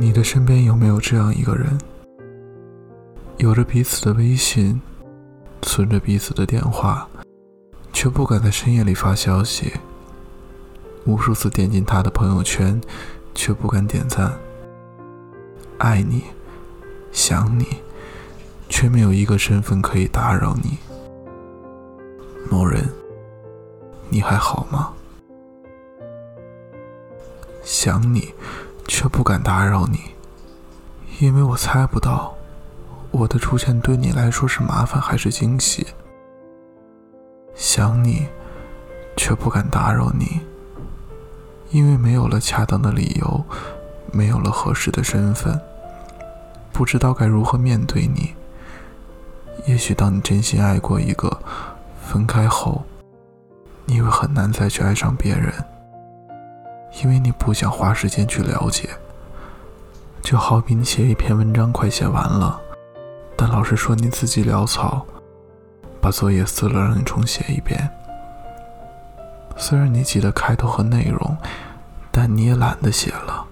你的身边有没有这样一个人，有着彼此的微信，存着彼此的电话，却不敢在深夜里发消息？无数次点进他的朋友圈，却不敢点赞。爱你，想你，却没有一个身份可以打扰你。某人，你还好吗？想你，却不敢打扰你，因为我猜不到，我的出现对你来说是麻烦还是惊喜。想你，却不敢打扰你。因为没有了恰当的理由，没有了合适的身份，不知道该如何面对你。也许当你真心爱过一个，分开后，你会很难再去爱上别人，因为你不想花时间去了解。就好比你写一篇文章快写完了，但老师说你自己潦草，把作业撕了让你重写一遍。虽然你记得开头和内容，但你也懒得写了，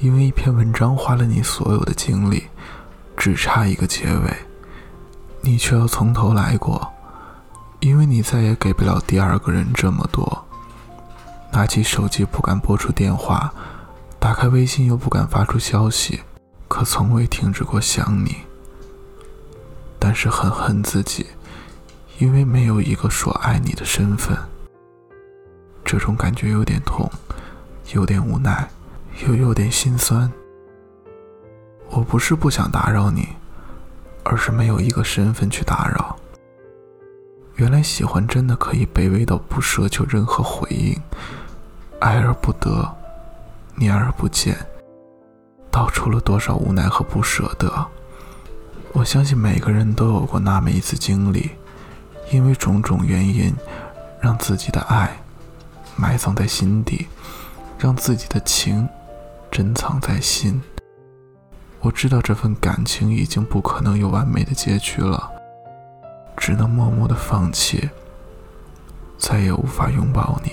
因为一篇文章花了你所有的精力，只差一个结尾，你却要从头来过，因为你再也给不了第二个人这么多。拿起手机不敢拨出电话，打开微信又不敢发出消息，可从未停止过想你。但是很恨自己，因为没有一个说爱你的身份。这种感觉有点痛，有点无奈，又有点心酸。我不是不想打扰你，而是没有一个身份去打扰。原来喜欢真的可以卑微到不奢求任何回应，爱而不得，念而不见，道出了多少无奈和不舍得。我相信每个人都有过那么一次经历，因为种种原因，让自己的爱。埋葬在心底，让自己的情珍藏在心。我知道这份感情已经不可能有完美的结局了，只能默默的放弃。再也无法拥抱你，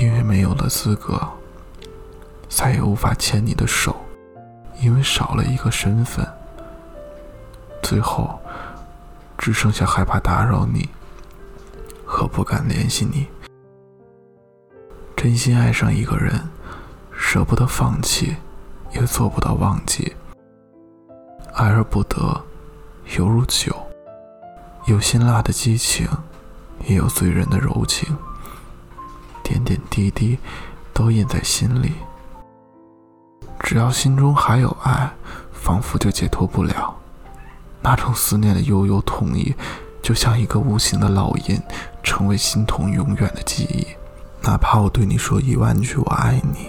因为没有了资格；再也无法牵你的手，因为少了一个身份。最后，只剩下害怕打扰你和不敢联系你。真心爱上一个人，舍不得放弃，也做不到忘记。爱而不得，犹如酒，有辛辣的激情，也有醉人的柔情。点点滴滴，都印在心里。只要心中还有爱，仿佛就解脱不了。那种思念的悠悠痛意，就像一个无形的烙印，成为心痛永远的记忆。哪怕我对你说一万句我爱你，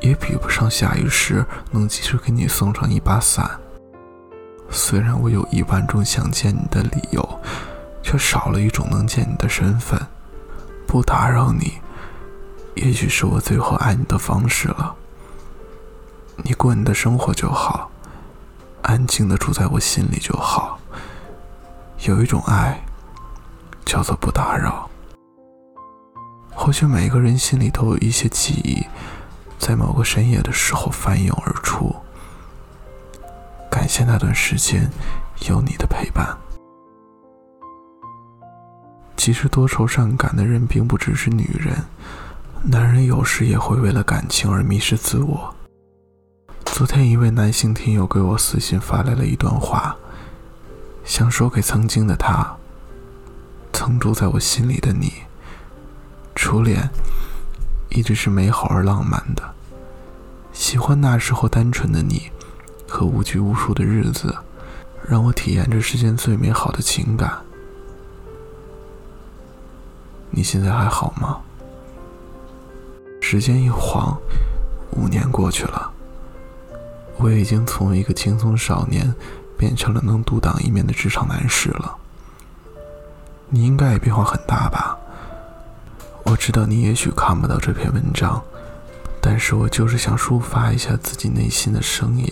也比不上下雨时能及时给你送上一把伞。虽然我有一万种想见你的理由，却少了一种能见你的身份。不打扰你，也许是我最后爱你的方式了。你过你的生活就好，安静的住在我心里就好。有一种爱，叫做不打扰。或许每个人心里都有一些记忆，在某个深夜的时候翻涌而出。感谢那段时间有你的陪伴。其实多愁善感的人并不只是女人，男人有时也会为了感情而迷失自我。昨天一位男性听友给我私信发来了一段话，想说给曾经的他，曾住在我心里的你。初恋一直是美好而浪漫的，喜欢那时候单纯的你和无拘无束的日子，让我体验着世间最美好的情感。你现在还好吗？时间一晃，五年过去了，我已经从一个轻松少年变成了能独当一面的职场男士了。你应该也变化很大吧？我知道你也许看不到这篇文章，但是我就是想抒发一下自己内心的声音。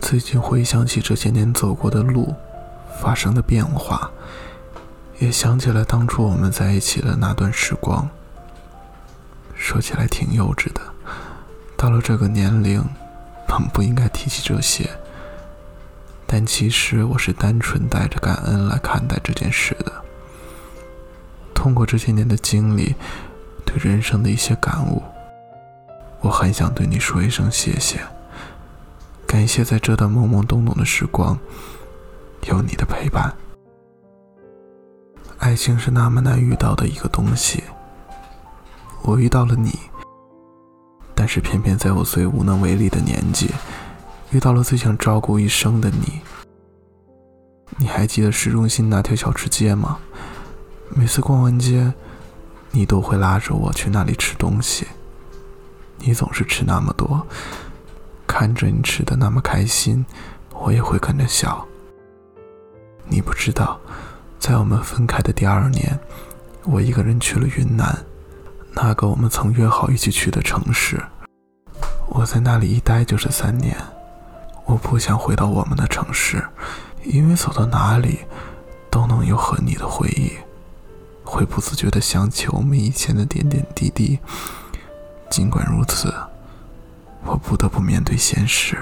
最近回想起这些年走过的路，发生的变化，也想起了当初我们在一起的那段时光。说起来挺幼稚的，到了这个年龄，本不应该提起这些，但其实我是单纯带着感恩来看待这件事的。通过这些年的经历，对人生的一些感悟，我很想对你说一声谢谢，感谢在这段懵懵懂懂的时光，有你的陪伴。爱情是那么难遇到的一个东西，我遇到了你。但是偏偏在我最无能为力的年纪，遇到了最想照顾一生的你。你还记得市中心那条小吃街吗？每次逛完街，你都会拉着我去那里吃东西。你总是吃那么多，看着你吃的那么开心，我也会跟着笑。你不知道，在我们分开的第二年，我一个人去了云南。那个我们曾约好一起去的城市，我在那里一待就是三年。我不想回到我们的城市，因为走到哪里都能有和你的回忆，会不自觉地想起我们以前的点点滴滴。尽管如此，我不得不面对现实，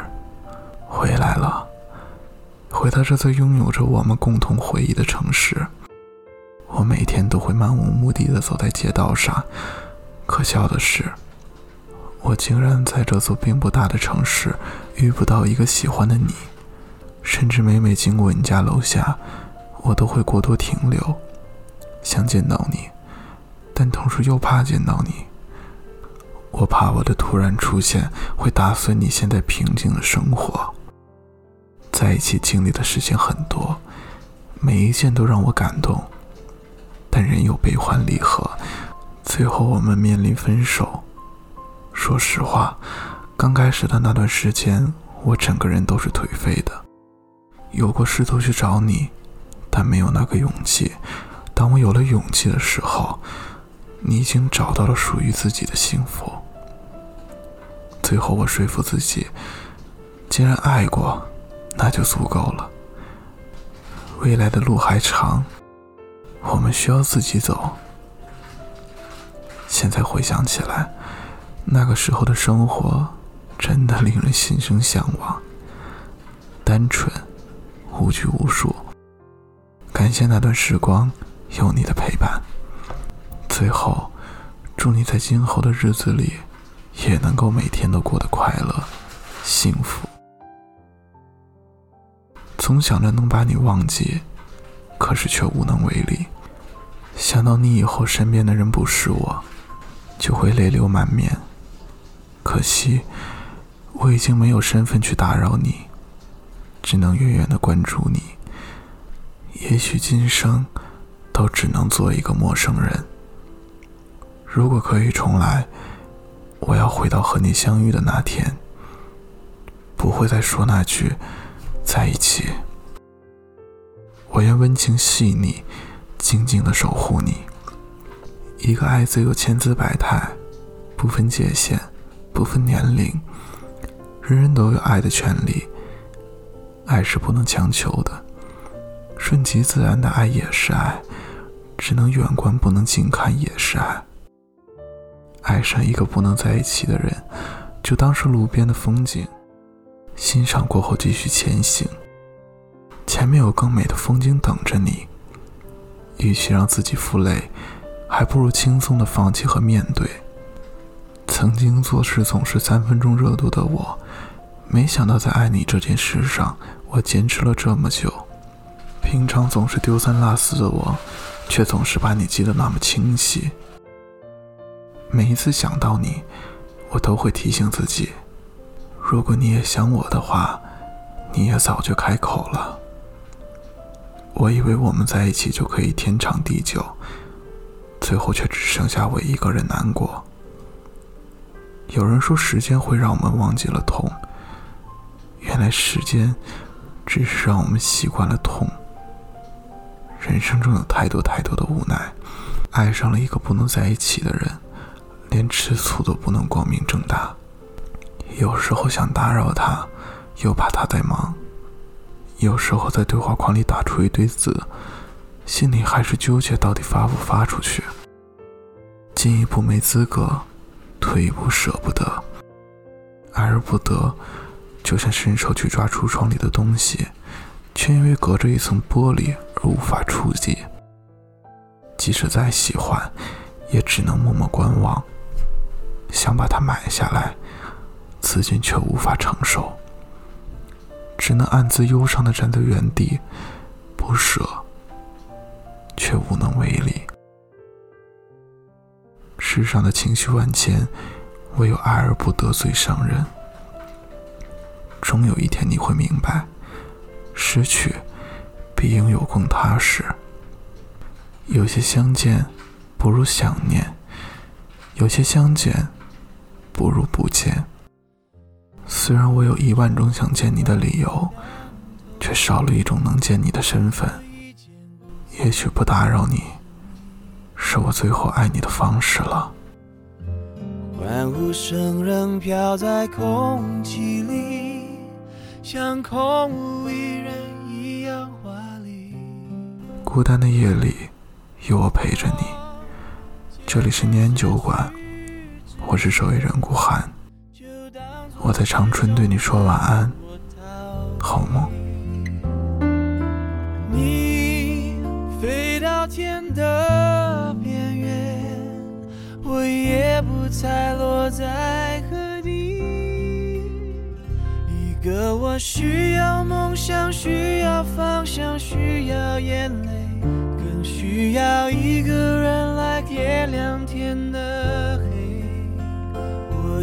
回来了，回到这座拥有着我们共同回忆的城市。我每天都会漫无目的的走在街道上，可笑的是，我竟然在这座并不大的城市遇不到一个喜欢的你，甚至每每经过你家楼下，我都会过多停留，想见到你，但同时又怕见到你。我怕我的突然出现会打碎你现在平静的生活。在一起经历的事情很多，每一件都让我感动。但人有悲欢离合，最后我们面临分手。说实话，刚开始的那段时间，我整个人都是颓废的。有过试图去找你，但没有那个勇气。当我有了勇气的时候，你已经找到了属于自己的幸福。最后，我说服自己，既然爱过，那就足够了。未来的路还长。我们需要自己走。现在回想起来，那个时候的生活真的令人心生向往，单纯，无拘无束。感谢那段时光有你的陪伴。最后，祝你在今后的日子里也能够每天都过得快乐、幸福。总想着能把你忘记。可是却无能为力。想到你以后身边的人不是我，就会泪流满面。可惜，我已经没有身份去打扰你，只能远远的关注你。也许今生都只能做一个陌生人。如果可以重来，我要回到和你相遇的那天，不会再说那句在一起。我愿温情细腻，静静的守护你。一个爱字有千姿百态，不分界限，不分年龄，人人都有爱的权利。爱是不能强求的，顺其自然的爱也是爱，只能远观不能近看也是爱。爱上一个不能在一起的人，就当是路边的风景，欣赏过后继续前行。前面有更美的风景等着你。与其让自己负累，还不如轻松的放弃和面对。曾经做事总是三分钟热度的我，没想到在爱你这件事上，我坚持了这么久。平常总是丢三落四的我，却总是把你记得那么清晰。每一次想到你，我都会提醒自己：如果你也想我的话，你也早就开口了。我以为我们在一起就可以天长地久，最后却只剩下我一个人难过。有人说时间会让我们忘记了痛，原来时间只是让我们习惯了痛。人生中有太多太多的无奈，爱上了一个不能在一起的人，连吃醋都不能光明正大。有时候想打扰他，又怕他在忙。有时候在对话框里打出一堆字，心里还是纠结到底发不发出去。进一步没资格，退一步舍不得。爱而不得，就像伸手去抓橱窗里的东西，却因为隔着一层玻璃而无法触及。即使再喜欢，也只能默默观望。想把它买下来，此君却无法承受，只能暗自忧伤的站在原地，不舍，却无能为力。世上的情绪万千，唯有爱而不得最伤人。终有一天你会明白，失去比拥有更踏实。有些相见不如想念，有些相见不如不见。虽然我有一万种想见你的理由，却少了一种能见你的身份。也许不打扰你，是我最后爱你的方式了。欢呼声仍飘在空气里，像空无一人一样华丽。孤单的夜里。有我陪着你，这里是年酒馆，我是守夜人顾寒，我在长春对你说晚安，好梦。你飞到天的边缘，我也不再落在何地。一个我需要梦想，需要方向，需要眼泪。更需要一个人来点亮天的，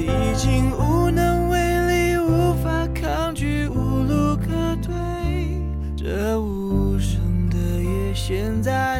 已经无能为力，无法抗拒，无路可退。这无声的夜，现在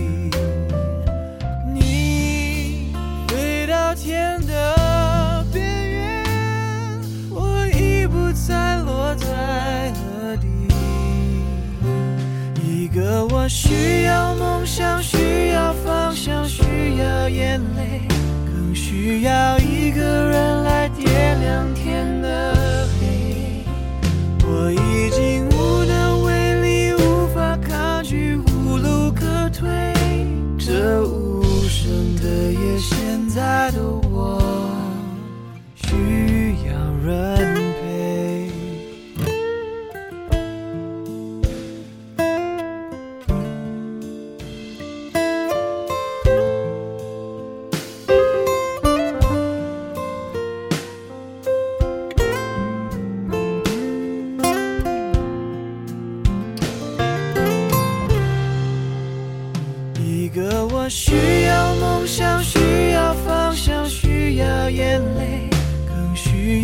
天的边缘，我已不再落在何地。一个我需要梦想，需要方向，需要眼泪，更需要一个人